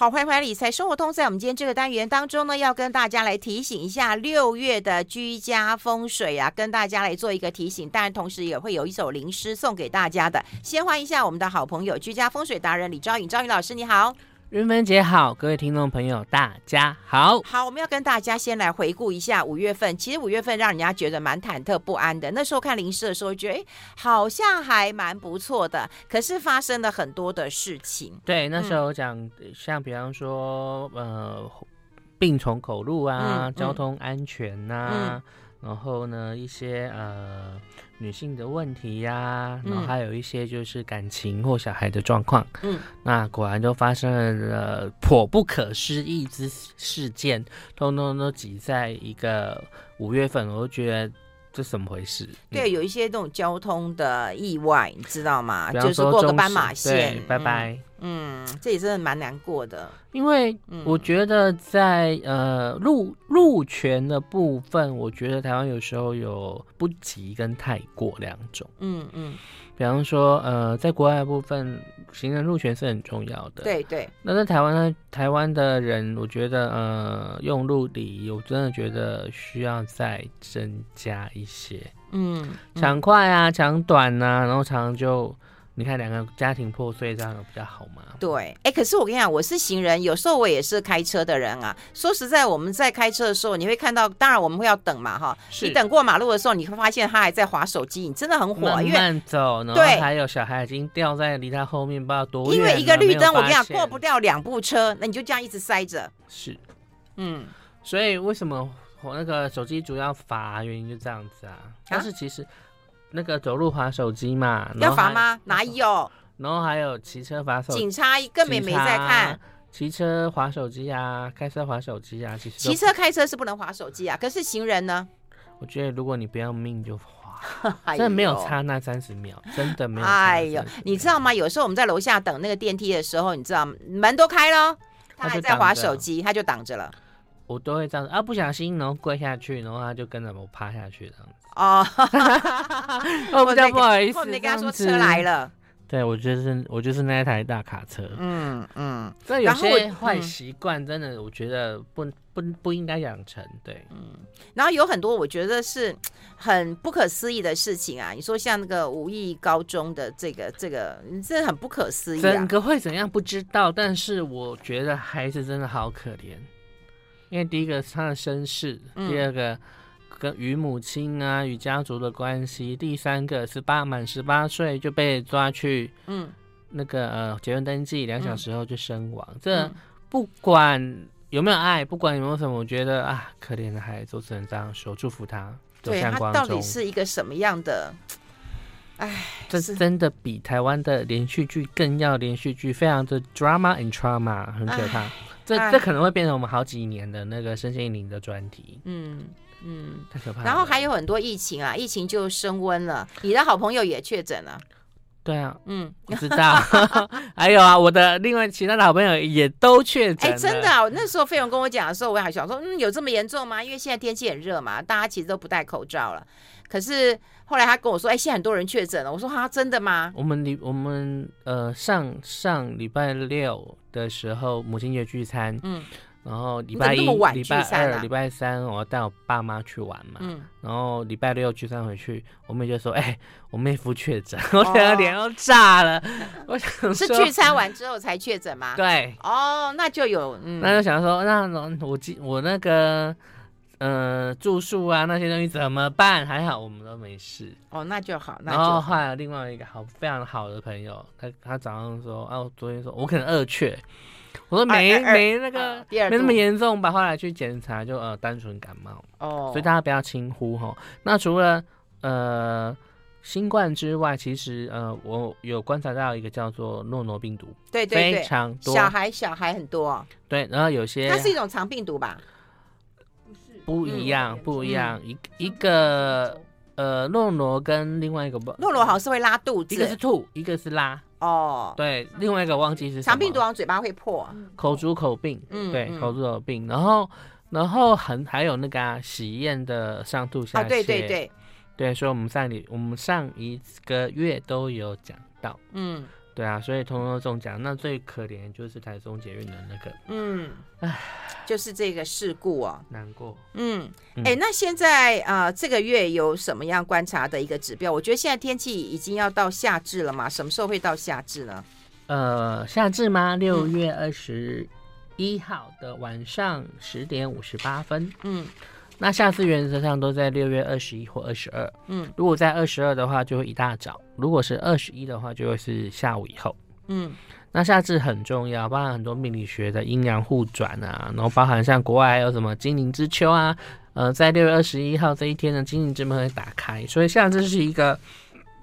好，欢迎回来理财生活通。在我们今天这个单元当中呢，要跟大家来提醒一下六月的居家风水啊，跟大家来做一个提醒。当然，同时也会有一首灵诗送给大家的。先欢迎一下我们的好朋友居家风水达人李昭颖，昭颖老师你好。韵芬姐好，各位听众朋友大家好。好，我们要跟大家先来回顾一下五月份。其实五月份让人家觉得蛮忐忑不安的。那时候看灵诗的时候，觉得哎，好像还蛮不错的。可是发生了很多的事情。对，那时候讲、嗯、像比方说，呃，病从口入啊，嗯、交通安全呐、然后呢，一些呃女性的问题呀、啊，然后还有一些就是感情或小孩的状况，嗯，那果然就发生了颇不可思议之事件，通通都挤在一个五月份，我就觉得。这怎么回事？对，有一些这种交通的意外，你知道吗？就是过个斑马线，拜拜。嗯，这也真的蛮难过的。因为我觉得在呃路路权的部分，我觉得台湾有时候有不急跟太过两种。嗯嗯。比方说，呃，在国外的部分，行人路权是很重要的。对对。那在台湾呢？台湾的人，我觉得，呃，用路礼，我真的觉得需要再增加一些。嗯。抢快啊，抢短啊，然后常常就。你看两个家庭破碎，这样比较好吗？对，哎，可是我跟你讲，我是行人，有时候我也是开车的人啊。说实在，我们在开车的时候，你会看到，当然我们会要等嘛，哈。你等过马路的时候，你会发现他还在划手机，你真的很火，慢慢走，然后还有小孩已经掉在离他后面不知道多远。因为一个绿灯，我跟你讲，过不掉两部车，那你就这样一直塞着。是，嗯，所以为什么我那个手机主要罚原因就这样子啊？但是其实。那个走路滑手机嘛，要罚吗？哪有？然后还有骑车滑手机，警察根本没在看。骑车滑手机啊，开车滑手机啊，其实骑车开车是不能滑手机啊。可是行人呢？我觉得如果你不要命就滑，真的没有差那三十秒，真的没有。哎呦，你知道吗？有时候我们在楼下等那个电梯的时候，你知道门都开了，他还在滑手机，他就挡着了。我都会这样子啊，不小心然后跪下去，然后他就跟着我趴下去这样子。哦，我 比较不好意思，你跟他说车来了。对，我就是我就是那一台大卡车。嗯嗯，这有些坏习惯，真的我觉得不不不应该养成。对，嗯。然后有很多我觉得是很不可思议的事情啊。你说像那个武义高中的这个这个，这很不可思议。整个会怎样不知道，但是我觉得孩子真的好可怜。因为第一个是他的身世，第二个。跟与母亲啊，与家族的关系。第三个是八满十八岁就被抓去，嗯，那个呃结婚登记两小时后就身亡。嗯、这不管有没有爱，不管有没有什么，我觉得啊，可怜的孩子我只能这样说，祝福他。对，他到底是一个什么样的？哎，这真的比台湾的连续剧更要连续剧，非常的 drama and trauma，很可怕。这这可能会变成我们好几年的那个身心灵的专题。嗯。嗯，太可怕了。然后还有很多疫情啊，疫情就升温了。你的好朋友也确诊了。对啊，嗯，我知道。还有啊，我的另外其他的好朋友也都确诊。哎，真的啊，那时候费勇跟我讲的时候，我还想说，嗯，有这么严重吗？因为现在天气很热嘛，大家其实都不戴口罩了。可是后来他跟我说，哎，现在很多人确诊了。我说哈，真的吗？我们礼我们呃上上礼拜六的时候母亲节聚餐，嗯。然后礼拜一、礼拜二、礼拜三，我要带我爸妈去玩嘛。嗯。然后礼拜六聚餐回去，我妹就说：“哎，我妹夫确诊。”我整个脸都炸了。我想是聚餐完之后才确诊吗？对。哦，那就有。嗯那就想说，那我我那个呃住宿啊那些东西怎么办？还好我们都没事。哦，那就好。然后后来另外一个好非常好的朋友，他他早上说：“啊，我昨天说我可能二确。”我说没没那个没那么严重吧，后来去检查就呃单纯感冒哦，所以大家不要轻忽哈。那除了呃新冠之外，其实呃我有观察到一个叫做诺诺病毒，对对对，非常多小孩小孩很多，对，然后有些它是一种长病毒吧？不一样不一样。一一个呃诺罗跟另外一个不诺罗好像是会拉肚子，一个是吐，一个是拉。哦，对，另外一个忘记是什么。长病毒往嘴巴会破，口足口病，嗯，对，口足口病。然后，然后很还有那个啊，喜宴的上吐下泻，对对对，对，所以我们上里我们上一个月都有讲到，嗯，对啊，所以通通都中奖。那最可怜就是台中捷运的那个，嗯，唉，就是这个事故哦，难过。嗯，哎、欸，那现在啊、呃，这个月有什么样观察的一个指标？我觉得现在天气已经要到夏至了嘛，什么时候会到夏至呢？呃，夏至吗？六月二十一号的晚上十点五十八分。嗯。那下次原则上都在六月二十一或二十二，嗯，如果在二十二的话，就会一大早；如果是二十一的话，就会是下午以后，嗯。那夏至很重要，包含很多命理学的阴阳互转啊，然后包含像国外还有什么精灵之秋啊，呃，在六月二十一号这一天呢，精灵之门会打开，所以夏至是一个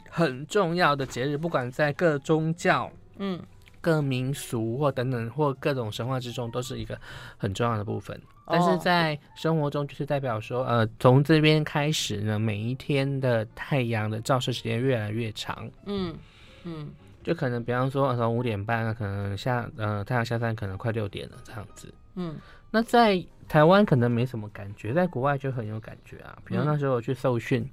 很重要的节日，不管在各宗教，嗯，各民俗或等等或各种神话之中，都是一个很重要的部分。但是在生活中，就是代表说，呃，从这边开始呢，每一天的太阳的照射时间越来越长。嗯嗯，就可能比方说，从五点半，可能下呃太阳下山，可能快六点了这样子。嗯，那在台湾可能没什么感觉，在国外就很有感觉啊。比如那时候我去受训，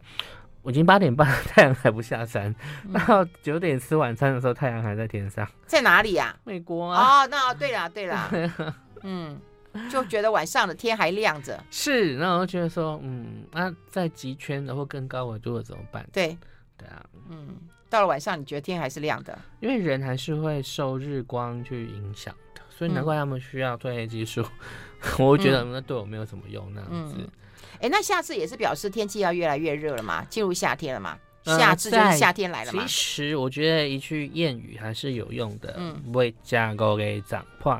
我已经八点半，太阳还不下山，到九点吃晚餐的时候，太阳还在天上。在哪里呀？美国啊。哦，那对啦对啦，嗯。就觉得晚上的天还亮着，是，那我就觉得说，嗯，那、啊、在极圈的或更高纬度的怎么办？对，对啊，嗯，到了晚上你觉得天还是亮的，因为人还是会受日光去影响的，所以难怪他们需要褪黑激素。嗯、我觉得那对我没有什么用，那样子。哎、嗯欸，那下次也是表示天气要越来越热了嘛，进入夏天了嘛。夏至就是夏天来了嘛。其实我觉得一句谚语还是有用的。嗯。未加锅给长破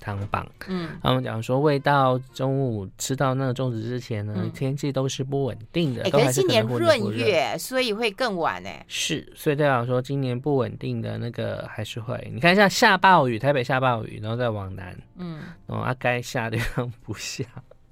汤棒。嗯。他们讲说，未到中午吃到那个粽子之前呢，嗯、天气都是不稳定的。哎、欸，可是今年闰月，所以会更晚呢。是，所以代表说今年不稳定的那个还是会。你看一下下暴雨，台北下暴雨，然后再往南。嗯。然后啊，该下的地方不下。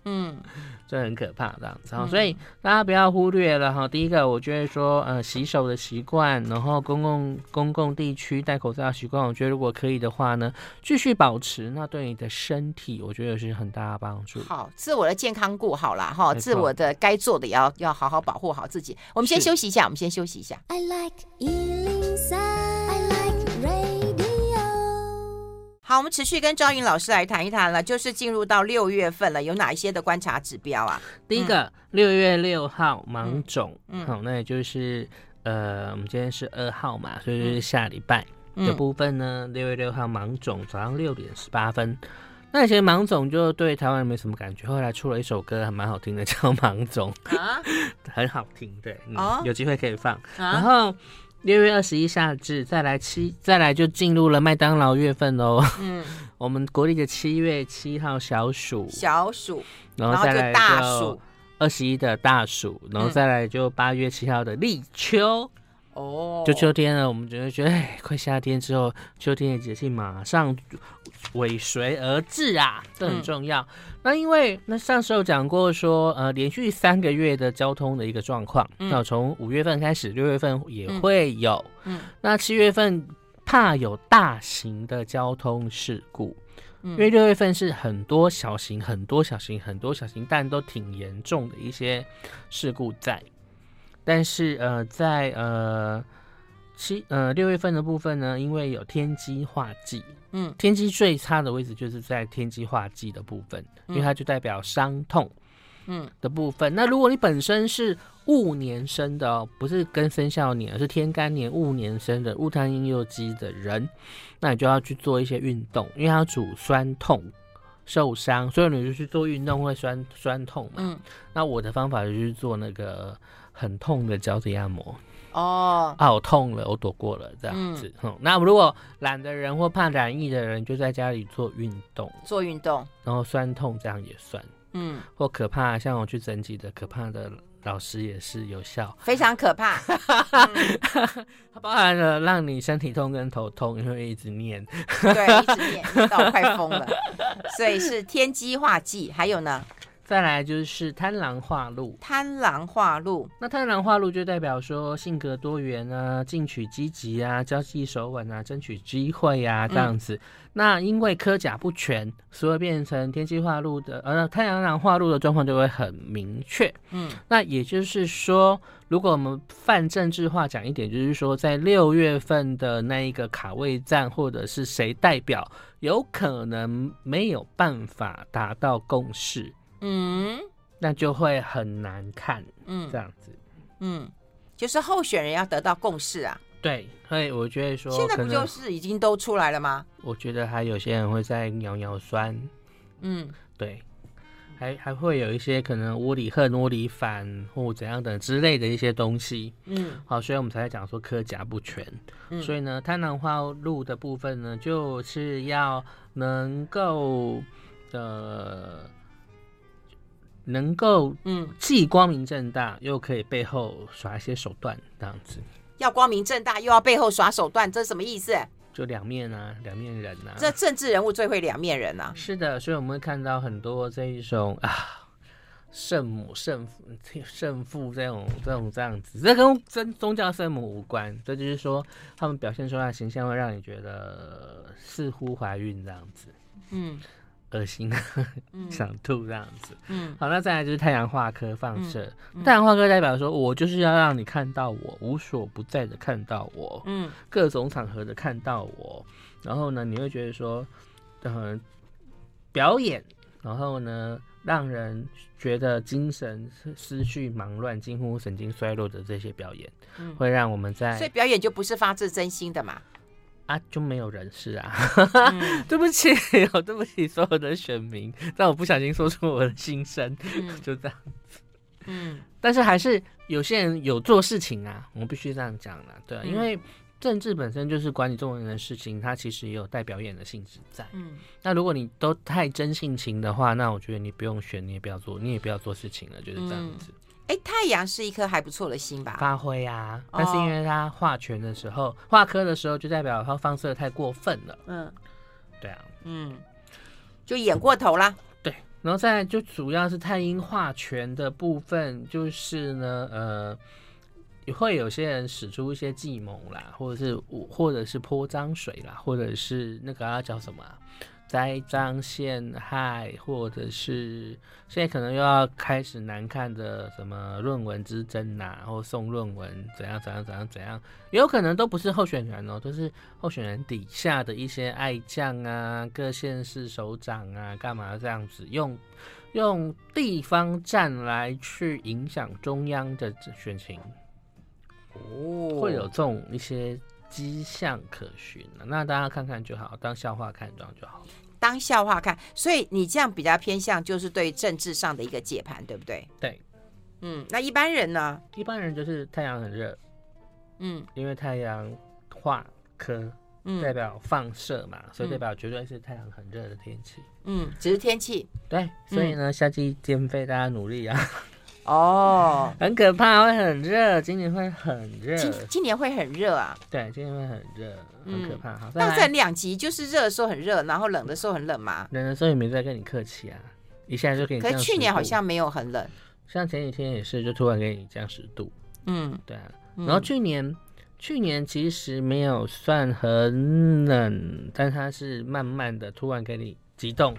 嗯，这很可怕这样子，嗯、所以大家不要忽略了哈。第一个，我觉得说，呃，洗手的习惯，然后公共公共地区戴口罩的习惯，我觉得如果可以的话呢，继续保持，那对你的身体，我觉得是很大的帮助。好，自我的健康顾好了哈，自我的该做的也要要好好保护好自己。我们先休息一下，我们先休息一下。I like 好，我们持续跟昭云老师来谈一谈了，就是进入到六月份了，有哪一些的观察指标啊？第一个，六、嗯、月六号芒种，嗯，好，那也就是呃，我们今天是二号嘛，所以就是下礼拜的部分呢，六、嗯、月六号芒种早上六点十八分。那以前芒种就对台湾人没什么感觉，后来出了一首歌还蛮好听的，叫《芒种》啊，很好听，对，嗯哦、有机会可以放，啊、然后。六月二十一夏至，再来七，再来就进入了麦当劳月份喽。嗯，我们国历的七月七号小暑，小暑，然后再来大暑，二十一的大暑，然后再来就八月七号的立秋。哦，就秋天了，我们觉得觉得，哎，快夏天之后，秋天的节气马上尾随而至啊，这很重要。嗯、那因为那上次有讲过说，呃，连续三个月的交通的一个状况，嗯、那从五月份开始，六月份也会有，嗯，那七月份怕有大型的交通事故，嗯、因为六月份是很多小型、很多小型、很多小型，但都挺严重的一些事故在。但是呃，在呃七呃六月份的部分呢，因为有天机化忌，嗯，天机最差的位置就是在天机化忌的部分，因为它就代表伤痛，嗯的部分。嗯、那如果你本身是戊年生的哦，不是跟生肖年，而是天干年戊年生的戊贪阴右机的人，那你就要去做一些运动，因为它主酸痛、受伤，所以你就去做运动会酸酸痛嘛。嗯，那我的方法就是做那个。很痛的脚底按摩哦，啊，我痛了，我躲过了这样子。嗯，那如果懒的人或怕染疫的人，就在家里做运动，做运动，然后酸痛这样也算。嗯，或可怕，像我去整脊的可怕的老师也是有效，非常可怕。它 包含了让你身体痛跟头痛，因为一直念，对，一直念，念到快疯了。所以是天机化忌，还有呢？再来就是贪狼化禄，贪狼化禄，那贪狼化禄就代表说性格多元啊，进取积极啊，交际手腕啊，争取机会啊，这样子。嗯、那因为科甲不全，所以变成天机化禄的，呃，太阳狼化禄的状况就会很明确。嗯，那也就是说，如果我们泛政治化讲一点，就是说，在六月份的那一个卡位战，或者是谁代表，有可能没有办法达到共识。嗯，那就会很难看。嗯，这样子，嗯，就是候选人要得到共识啊。对，所以我觉得说，现在不就是已经都出来了吗？我觉得还有些人会在尿尿酸。嗯，对，还还会有一些可能窝里横、窝里反或怎样的之类的一些东西。嗯，好，所以我们才在讲说科甲不全。嗯，所以呢，贪婪化路的部分呢，就是要能够的。呃能够嗯，既光明正大，又可以背后耍一些手段，这样子。要光明正大，又要背后耍手段，这是什么意思？就两面啊，两面人啊。这政治人物最会两面人啊。是的，所以我们会看到很多这一种啊，圣母、圣父、圣父这种、这种这样子。这跟真宗教圣母无关，这就是说他们表现出来的形象会让你觉得似乎怀孕这样子。嗯。恶心，想吐这样子。嗯，好，那再来就是太阳化科放射。太阳化科代表说，我就是要让你看到我，无所不在的看到我，嗯，各种场合的看到我。然后呢，你会觉得说，嗯，表演，然后呢，让人觉得精神失去忙乱、近乎神经衰弱的这些表演，嗯、会让我们在。所以表演就不是发自真心的嘛。啊，就没有人事啊，嗯、对不起，我对不起所有的选民，但我不小心说出我的心声，嗯、就这样子。嗯，但是还是有些人有做事情啊，我们必须这样讲了，对、啊，嗯、因为政治本身就是管理众人的事情，它其实也有带表演的性质在。嗯，那如果你都太真性情的话，那我觉得你不用选，你也不要做，你也不要做事情了，就是这样子。嗯哎，太阳是一颗还不错的星吧？发挥啊，但是因为它化权的时候，化科的时候，就代表它放射太过分了。嗯，对啊，嗯，就演过头啦。对，然后再来就主要是太阴化权的部分，就是呢，呃，会有些人使出一些计谋啦，或者是或者是泼脏水啦，或者是那个要叫什么啊？栽赃陷害，或者是现在可能又要开始难看的什么论文之争呐，或送论文怎样怎样怎样怎样，也有可能都不是候选人哦，都是候选人底下的一些爱将啊、各县市首长啊，干嘛这样子用用地方站来去影响中央的选情哦，会有这种一些迹象可循，那大家看看就好，当笑话看这样就好。当笑话看，所以你这样比较偏向就是对政治上的一个解盘，对不对？对，嗯，那一般人呢？一般人就是太阳很热，嗯，因为太阳化科，嗯，代表放射嘛，所以代表绝对是太阳很热的天气，嗯，只是天气，对，所以呢，夏季减肥大家努力啊。哦，很可怕，会很热，今年会很热。今今年会很热啊？对，今年会很热，很可怕。好，那这两极就是热的时候很热，然后冷的时候很冷嘛？冷的时候也没在跟你客气啊，一下就给你。可是去年好像没有很冷，像前几天也是，就突然给你降十度。嗯，对啊。然后去年，去年其实没有算很冷，但它是慢慢的突然给你急冻。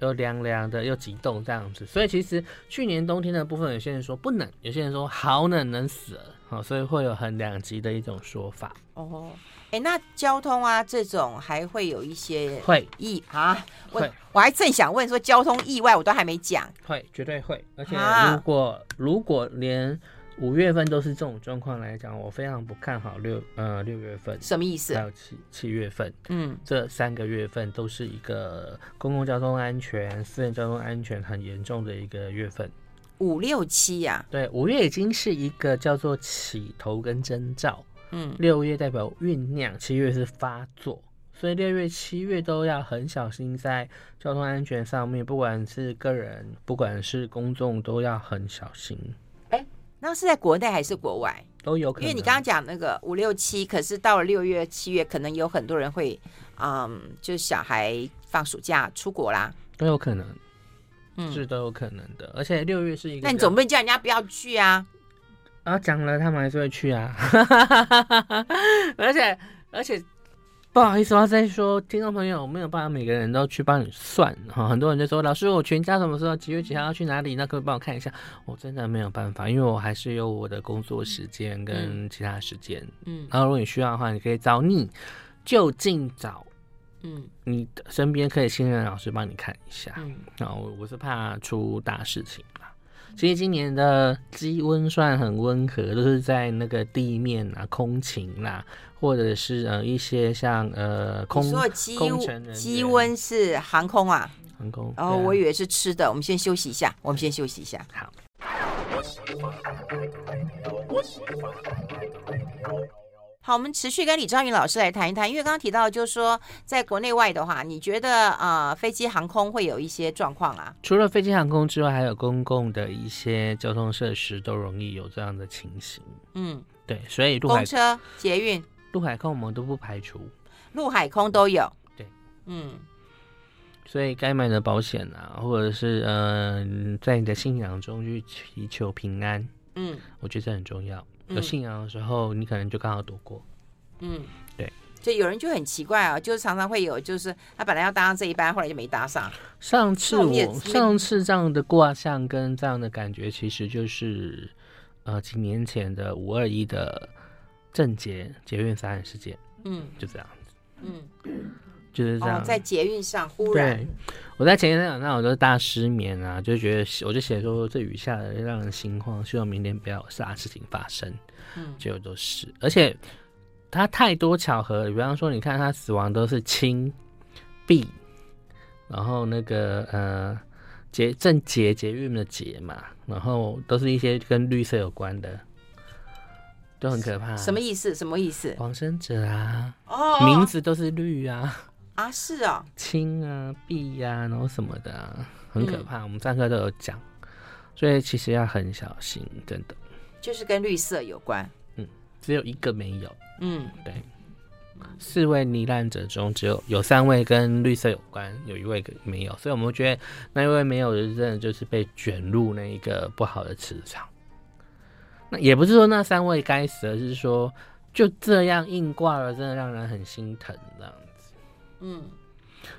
又凉凉的，又急冻这样子，所以其实去年冬天的部分，有些人说不冷，有些人说好冷，冷死了，好，所以会有很两极的一种说法。哦，哎，那交通啊这种还会有一些会意啊，我会我还正想问说交通意外，我都还没讲，会绝对会，而且如果、啊、如果连。五月份都是这种状况来讲，我非常不看好六呃六月份，什么意思？还有七七月份，嗯，这三个月份都是一个公共交通安全、私人交通安全很严重的一个月份。五六七呀、啊？对，五月已经是一个叫做起头跟征兆，嗯，六月代表酝酿，七月是发作，所以六月、七月都要很小心在交通安全上面，不管是个人，不管是公众，都要很小心。那是在国内还是国外都有可能，因为你刚刚讲那个五六七，可是到了六月七月，可能有很多人会，嗯，就是小孩放暑假出国啦，都有可能。嗯，是都有可能的。而且六月是一个，那你总不能叫人家不要去啊？然后讲了，他们还是会去啊。而且而且不好意思，我再说，听众朋友，我没有办法每个人都去帮你算哈。很多人就说，老师，我全家什么时候几月几号要去哪里？那可不可以帮我看一下？我真的没有办法，因为我还是有我的工作时间跟其他时间。嗯，然后如果你需要的话，你可以找你就近找，嗯，你身边可以信任的老师帮你看一下。嗯，然后我是怕出大事情。其实今年的鸡温算很温和，都是在那个地面啊、空勤啦，或者是呃一些像呃空你说的鸡鸡温是航空啊，航空。哦、我以为是吃的，我们先休息一下，我们先休息一下。好。好，我们持续跟李昭云老师来谈一谈，因为刚刚提到，就是说，在国内外的话，你觉得呃，飞机航空会有一些状况啊？除了飞机航空之外，还有公共的一些交通设施都容易有这样的情形。嗯，对，所以公车、捷运、陆海空我们都不排除，陆海空都有。对，嗯，所以该买的保险啊，或者是嗯、呃，在你的信仰中去祈求平安，嗯，我觉得这很重要。有信仰的时候，嗯、你可能就刚好躲过。嗯，对。所以有人就很奇怪啊，就是常常会有，就是他本来要搭上这一班，后来就没搭上。上次我上次这样的卦象跟这样的感觉，其实就是呃几年前的五二一的正捷捷运杀人事件。嗯，就这样子。嗯。就是这样，哦、在捷运上忽然，对，我在前一天晚上我都大失眠啊，就觉得我就写说这雨下的让人心慌，希望明天不要有啥事情发生。嗯，结果都是，而且他太多巧合了，比方说你看他死亡都是氢、敝，然后那个呃捷正捷捷运的捷嘛，然后都是一些跟绿色有关的，都很可怕。什么意思？什么意思？往生者啊，哦，名字都是绿啊。啊，是啊，青啊、碧呀、啊，然后什么的啊，很可怕。嗯、我们上课都有讲，所以其实要很小心，真的。就是跟绿色有关，嗯，只有一个没有，嗯，对。四位罹难者中，只有有三位跟绿色有关，有一位没有，所以我们觉得那一位没有的，真的就是被卷入那一个不好的磁场。那也不是说那三位该死，而是说就这样硬挂了，真的让人很心疼这样子。嗯，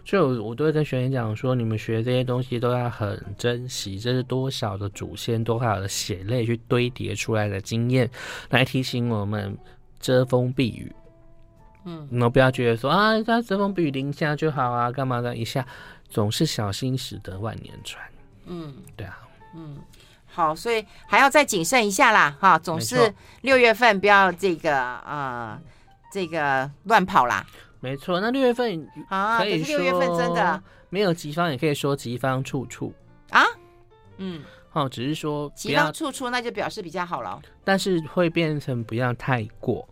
所以我我都会跟学员讲说，你们学这些东西都要很珍惜，这是多少的祖先多少的血泪去堆叠出来的经验，来提醒我们遮风避雨。嗯，然后不要觉得说啊，他遮风避雨淋一下就好啊，干嘛的？一下总是小心驶得万年船。嗯，对啊，嗯，好，所以还要再谨慎一下啦，哈，总是六月份不要这个呃这个乱跑啦。没错，那六月份啊，可以说六月份真的没有吉方，也可以说吉方处处啊。嗯，哦，只是说吉方处处，那就表示比较好了。但是会变成不要太过。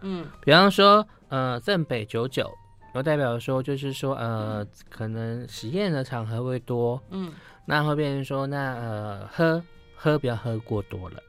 嗯，比方说，呃，正北九九，有代表说就是说，呃，可能实验的场合会多。嗯，那会变成说，那呃，喝喝不要喝过多了，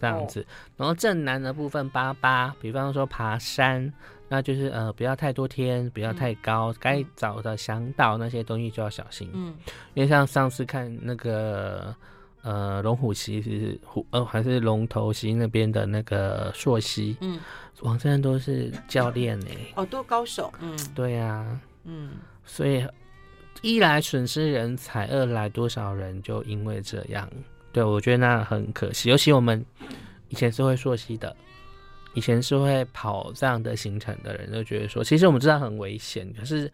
这样子。哦、然后正南的部分八八，比方说爬山。那就是呃，不要太多天，不要太高，该、嗯、找的向导那些东西就要小心。嗯，因为像上次看那个呃龙虎溪是虎呃还是龙头溪那边的那个溯溪，嗯，往生都是教练呢、欸。哦，多高手。嗯，对呀、啊。嗯，所以一来损失人才，二来多少人就因为这样，对我觉得那很可惜。尤其我们以前是会溯溪的。以前是会跑这样的行程的人，就觉得说，其实我们知道很危险，可是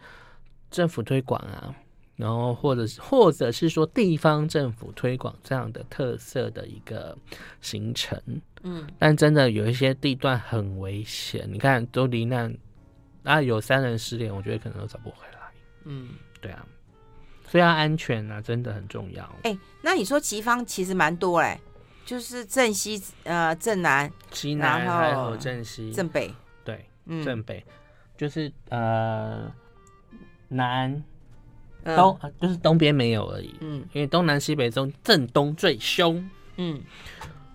政府推广啊，然后或者或者是说地方政府推广这样的特色的一个行程，嗯，但真的有一些地段很危险，你看都罹难啊，有三人失联，我觉得可能都找不回来，嗯，对啊，所以要安全啊，真的很重要。哎、欸，那你说吉方其实蛮多哎。就是正西呃正南，西南还有正西正北，对，嗯、正北就是呃南东、嗯、就是东边没有而已，嗯，因为东南西北中正东最凶，嗯，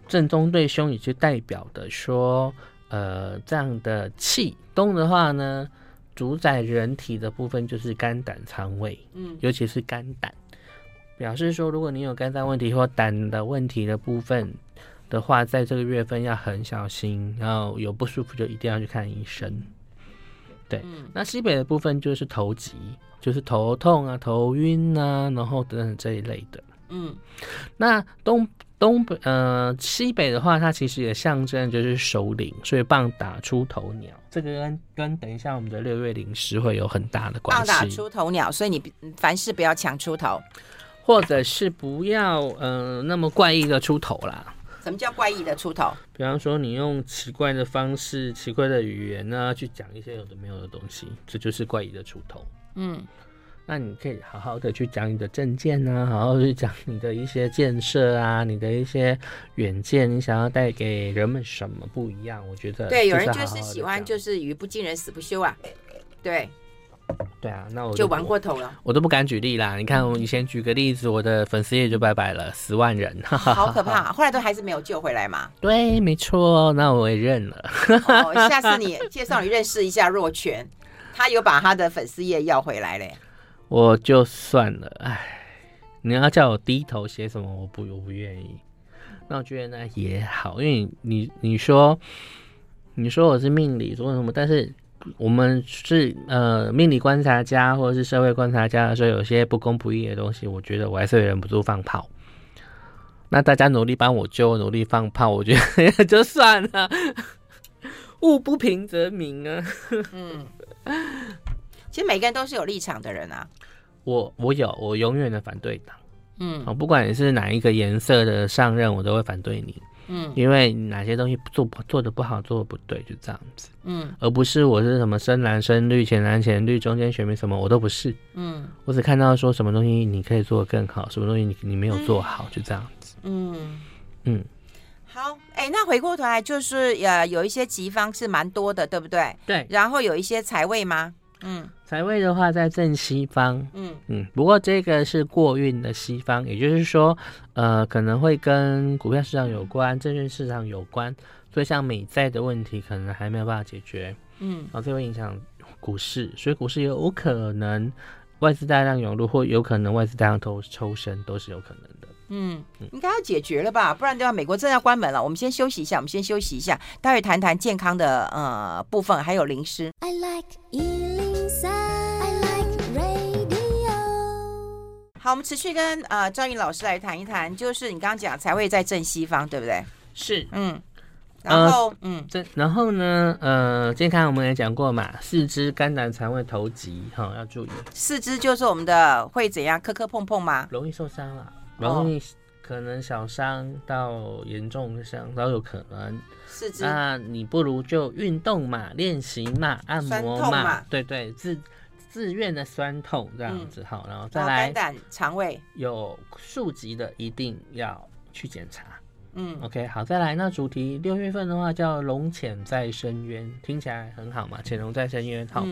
正东最凶也就代表的说呃这样的气东的话呢，主宰人体的部分就是肝胆肠胃，嗯，尤其是肝胆。表示说，如果你有肝脏问题或胆的问题的部分的话，在这个月份要很小心，然后有不舒服就一定要去看医生。对，嗯、那西北的部分就是头疾，就是头痛啊、头晕啊，然后等等这一类的。嗯，那东东北呃西北的话，它其实也象征就是首领，所以棒打出头鸟，这个跟跟等一下我们的六月零时会有很大的关系。棒打出头鸟，所以你凡事不要抢出头，或者是不要呃那么怪异的出头啦。什么叫怪异的出头？比方说你用奇怪的方式、奇怪的语言呢、啊，去讲一些有的没有的东西，这就是怪异的出头。嗯。那你可以好好的去讲你的政见啊，好好去讲你的一些建设啊，你的一些远见，你想要带给人们什么不一样？我觉得对，有人就是喜欢就是语不惊人死不休啊，对，对啊，那我就玩过头了，我都不敢举例啦。你看我以前举个例子，我的粉丝也就拜拜了，十万人，好可怕，后来都还是没有救回来嘛。对，没错，那我也认了。哦，下次你介绍你认识一下若泉，他有把他的粉丝页要回来嘞。我就算了，哎，你要叫我低头写什么，我不，我不愿意。那我觉得呢也好，因为你你说你说我是命理说什么，但是我们是呃命理观察家或者是社会观察家的时候，有些不公不义的东西，我觉得我还是忍不住放炮。那大家努力帮我救，努力放炮，我觉得就算了。物不平则鸣啊。嗯。其实每个人都是有立场的人啊，我我有，我永远的反对党，嗯，我不管你是哪一个颜色的上任，我都会反对你，嗯，因为哪些东西做不做的不好，做的不对，就这样子，嗯，而不是我是什么深蓝深绿浅蓝浅绿中间选民什么我都不是，嗯，我只看到说什么东西你可以做的更好，什么东西你你没有做好，就这样子，嗯。嗯，好，哎、欸，那回过头来就是呃有一些吉方是蛮多的，对不对？对，然后有一些财位吗？嗯。财位的话在正西方，嗯嗯，不过这个是过运的西方，也就是说，呃，可能会跟股票市场有关，证券市场有关，所以像美债的问题可能还没有办法解决，嗯，然后这会影响股市，所以股市有可能外资大量涌入，或有可能外资大量抽抽身，都是有可能的。嗯，应该要解决了吧，不然的话，美国真的要关门了。我们先休息一下，我们先休息一下，待会谈谈健康的呃部分，还有零食。I like 好，我们持续跟呃赵云老师来谈一谈，就是你刚刚讲财位在正西方，对不对？是，嗯，然后、呃、嗯，这然后呢，呃，健康我们也讲过嘛，四肢、肝胆、肠胃、头疾，哈、哦，要注意。四肢就是我们的会怎样，磕磕碰碰吗？容易受伤了，容易可能小伤到严重伤都有可能。四肢，那你不如就运动嘛，练习嘛，按摩嘛，嘛对对，自。自愿的酸痛这样子好，嗯，然后再来肝胆肠胃有数级的一定要去检查。嗯，OK，好，再来那主题六月份的话叫龙潜在深渊，听起来很好嘛，潜龙在深渊，好，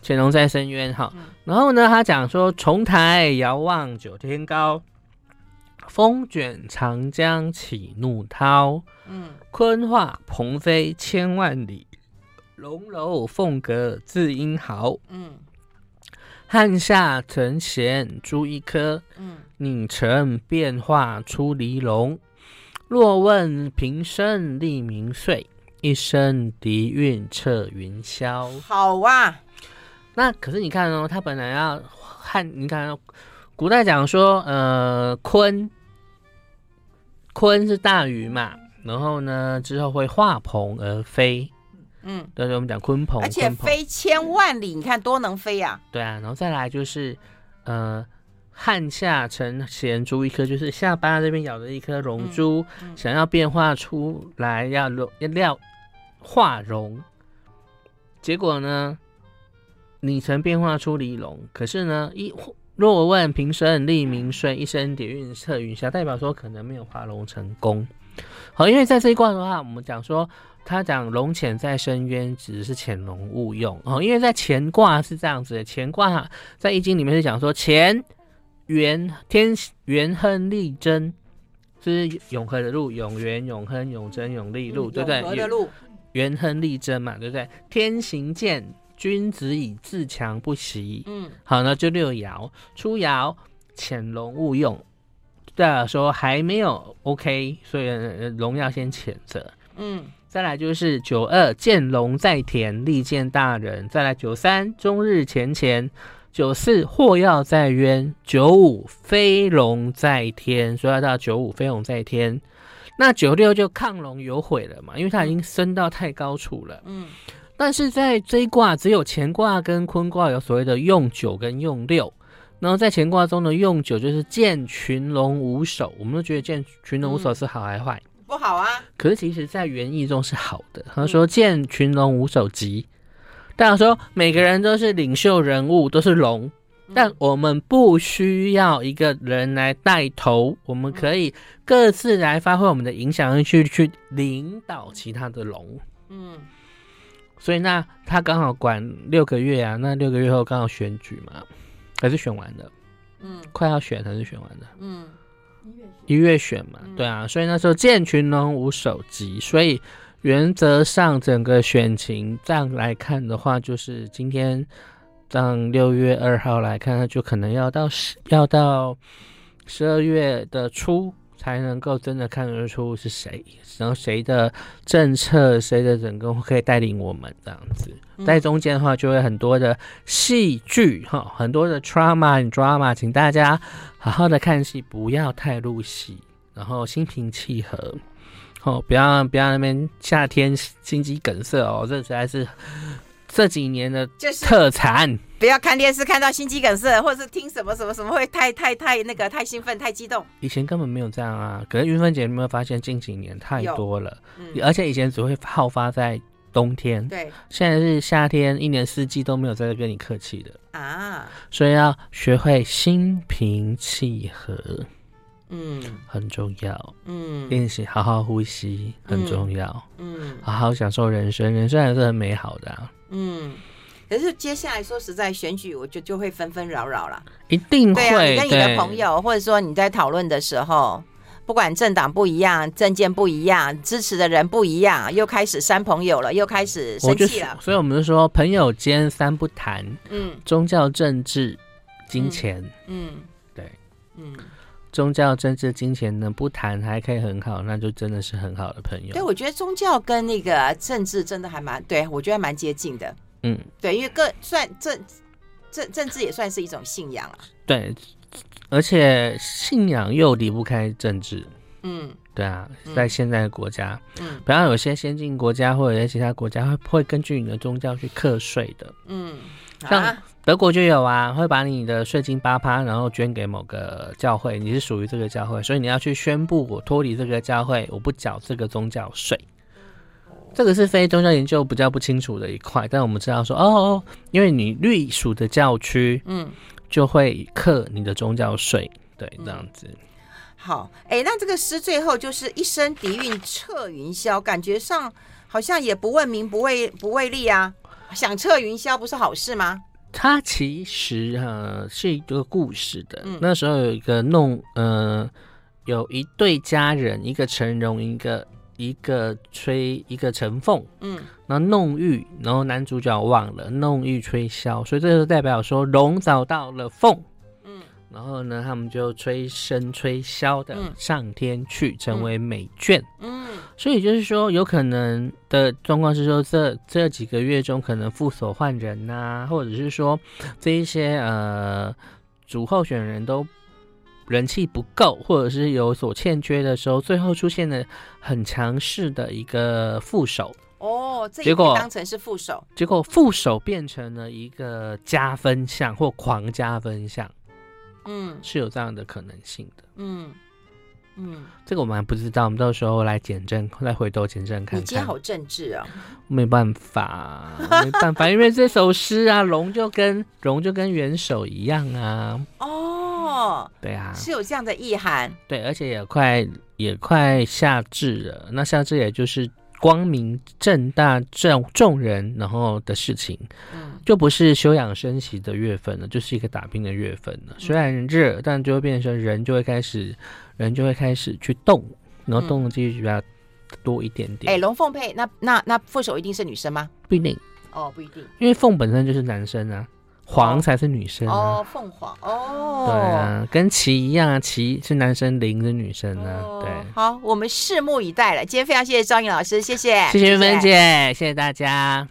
潜龙在深渊，好。然后呢，他讲说重台遥望九天高，风卷长江起怒涛，嗯，鲲化鹏飞千万里，龙楼凤阁自英豪，嗯。汉下承贤朱一颗，嗯，拧成变化出离龙。若问平生立名岁，一生笛韵彻云霄。好啊，那可是你看哦，他本来要汉，你看、哦、古代讲说，呃，鲲，鲲是大鱼嘛，然后呢之后会化鹏而飞。嗯，对对，我们讲鲲鹏，而且飞千万里，你看多能飞呀、啊！对啊，然后再来就是，呃，汉下承弦朱一颗，就是下巴这边咬的一颗龙珠，嗯嗯、想要变化出来要龙要料化龙，结果呢，你曾变化出离龙，可是呢，一若问平生立名岁，一生底蕴彻云霄，代表说可能没有化龙成功。好，因为在这一卦的话，我们讲说。他讲龙潜在深渊，指的是潜龙勿用哦。因为在乾卦是这样子的，乾卦在易经里面是讲说乾元天元亨利贞，是永恒的路，永元永亨永贞永利路，对不对？元亨利贞嘛，对不对？天行健，君子以自强不息。嗯，好，那就六爻，初爻潜龙勿用，代表说还没有 OK，所以龙要先谴责。嗯，再来就是九二见龙在田，利见大人。再来九三终日前乾，九四祸要在渊，九五飞龙在天。所以要到九五飞龙在天。那九六就亢龙有悔了嘛，因为它已经升到太高处了。嗯，但是在这一卦只有乾卦跟坤卦有所谓的用九跟用六。然后在乾卦中的用九就是见群龙无首，我们都觉得见群龙无首是好还是坏？不好啊。可是其实在原意中是好的。他说见群龙无首吉，代表说每个人都是领袖人物，都是龙。但我们不需要一个人来带头，我们可以各自来发挥我们的影响力，去去领导其他的龙。嗯，所以那他刚好管六个月啊，那六个月后刚好选举嘛，还是选完的？嗯，快要选还是选完的？嗯，一月选嘛，对啊，所以那时候建群龙无首级，所以原则上整个选情这样来看的话，就是今天。当六月二号来看，那就可能要到十，要到十二月的初才能够真的看得出是谁，然后谁的政策，谁的整个可以带领我们这样子。在中间的话，就会很多的戏剧哈，很多的 trauma and drama，请大家好好的看戏，不要太入戏，然后心平气和，哦，不要不要那边夏天心肌梗塞哦，这实在是。这几年的特产，就是，不要看电视看到心肌梗塞，或者是听什么什么什么会太太太那个太兴奋太激动。以前根本没有这样啊，可是云芬姐有没有发现近几年太多了？嗯，而且以前只会好发在冬天，对，现在是夏天，一年四季都没有在这跟你客气的啊，所以要学会心平气和。嗯，很重要。嗯，练习好好呼吸很重要。嗯，嗯好好享受人生，人生还是很美好的啊。嗯，可是接下来说实在，选举我就就会纷纷扰扰了。一定会。对啊，你跟你的朋友，或者说你在讨论的时候，不管政党不一样，政见不一样，支持的人不一样，又开始删朋友了，又开始生气了。所以我们就说，朋友间三不谈。嗯，宗教、政治、金钱。嗯，对，嗯。宗教、政治、金钱呢不谈还可以很好，那就真的是很好的朋友。对，我觉得宗教跟那个政治真的还蛮，对我觉得蛮接近的。嗯，对，因为各算政政政治也算是一种信仰啊。对，而且信仰又离不开政治。嗯，对啊，在现在的国家，嗯，比方有些先进国家或者在其他国家会会根据你的宗教去课税的。嗯，像。啊德国就有啊，会把你的税金八趴，然后捐给某个教会，你是属于这个教会，所以你要去宣布我脱离这个教会，我不缴这个宗教税。这个是非宗教研究比较不清楚的一块，但我们知道说，哦，因为你隶属的教区，嗯，就会克你的宗教税，对，这样子。好，哎，那这个诗最后就是一声笛韵掣云霄，感觉上好像也不问名不为不为利啊，响彻云霄不是好事吗？它其实呃是一个故事的。嗯、那时候有一个弄呃，有一对家人，一个陈荣，一个一个崔，一个陈凤。嗯，然后弄玉，然后男主角忘了弄玉吹箫，所以这就代表说龙找到了凤。然后呢，他们就吹笙吹箫的上天去，嗯、成为美眷。嗯，所以就是说，有可能的状况是说这，这这几个月中可能副手换人呐、啊，或者是说这一些呃主候选人都人气不够，或者是有所欠缺的时候，最后出现了很强势的一个副手。哦，这结果当成是副手，结果副手变成了一个加分项或狂加分项。嗯，是有这样的可能性的。嗯嗯，这个我们还不知道，我们到时候来检证，再回头检证看看。你接好政治啊？没办法，没办法，因为这首诗啊，龙就跟龙就跟元首一样啊。哦，对啊，是有这样的意涵。对，而且也快也快夏至了，那夏至也就是。光明正大众众人，然后的事情，嗯，就不是休养生息的月份了，就是一个打拼的月份了。虽然热，但就会变成人就会开始，人就会开始去动，然后动的几率比较多一点点。哎、嗯，龙凤配，那那那副手一定是女生吗？不一定，哦，不一定，因为凤本身就是男生啊。黄才是女生哦，凤凰哦，对啊，跟旗一样啊，旗是男生，翎是女生呢。对，好，我们拭目以待了。今天非常谢谢赵颖老师，谢谢，谢谢芬芬姐，谢谢大家。